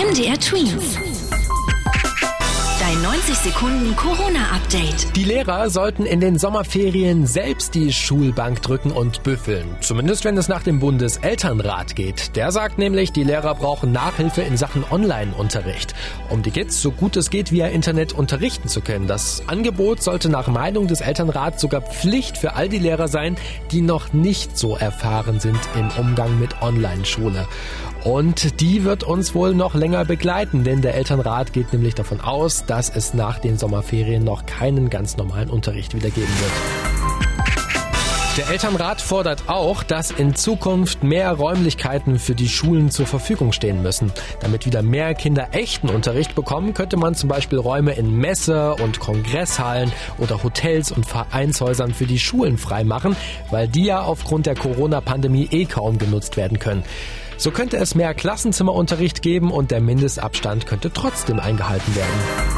MDR Twins. Dein 90 Sekunden Corona-Update. Die Lehrer sollten in den Sommerferien selbst die Schulbank drücken und büffeln. Zumindest wenn es nach dem Bundeselternrat geht. Der sagt nämlich, die Lehrer brauchen Nachhilfe in Sachen Online-Unterricht, um die Kids so gut es geht via Internet unterrichten zu können. Das Angebot sollte nach Meinung des Elternrats sogar Pflicht für all die Lehrer sein, die noch nicht so erfahren sind im Umgang mit Online-Schule. Und die wird uns wohl noch länger begleiten, denn der Elternrat geht nämlich davon aus, dass es nach den Sommerferien noch keinen ganz normalen Unterricht wieder geben wird. Der Elternrat fordert auch, dass in Zukunft mehr Räumlichkeiten für die Schulen zur Verfügung stehen müssen. Damit wieder mehr Kinder echten Unterricht bekommen, könnte man zum Beispiel Räume in Messe- und Kongresshallen oder Hotels und Vereinshäusern für die Schulen freimachen, weil die ja aufgrund der Corona-Pandemie eh kaum genutzt werden können. So könnte es mehr Klassenzimmerunterricht geben und der Mindestabstand könnte trotzdem eingehalten werden.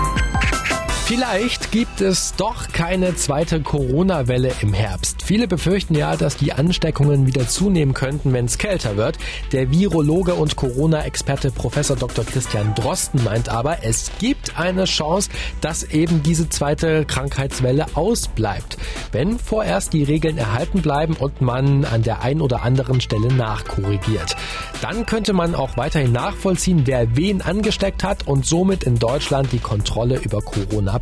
Vielleicht gibt es doch keine zweite Corona-Welle im Herbst. Viele befürchten ja, dass die Ansteckungen wieder zunehmen könnten, wenn es kälter wird. Der Virologe und Corona-Experte Professor Dr. Christian Drosten meint aber, es gibt eine Chance, dass eben diese zweite Krankheitswelle ausbleibt, wenn vorerst die Regeln erhalten bleiben und man an der einen oder anderen Stelle nachkorrigiert. Dann könnte man auch weiterhin nachvollziehen, wer wen angesteckt hat und somit in Deutschland die Kontrolle über Corona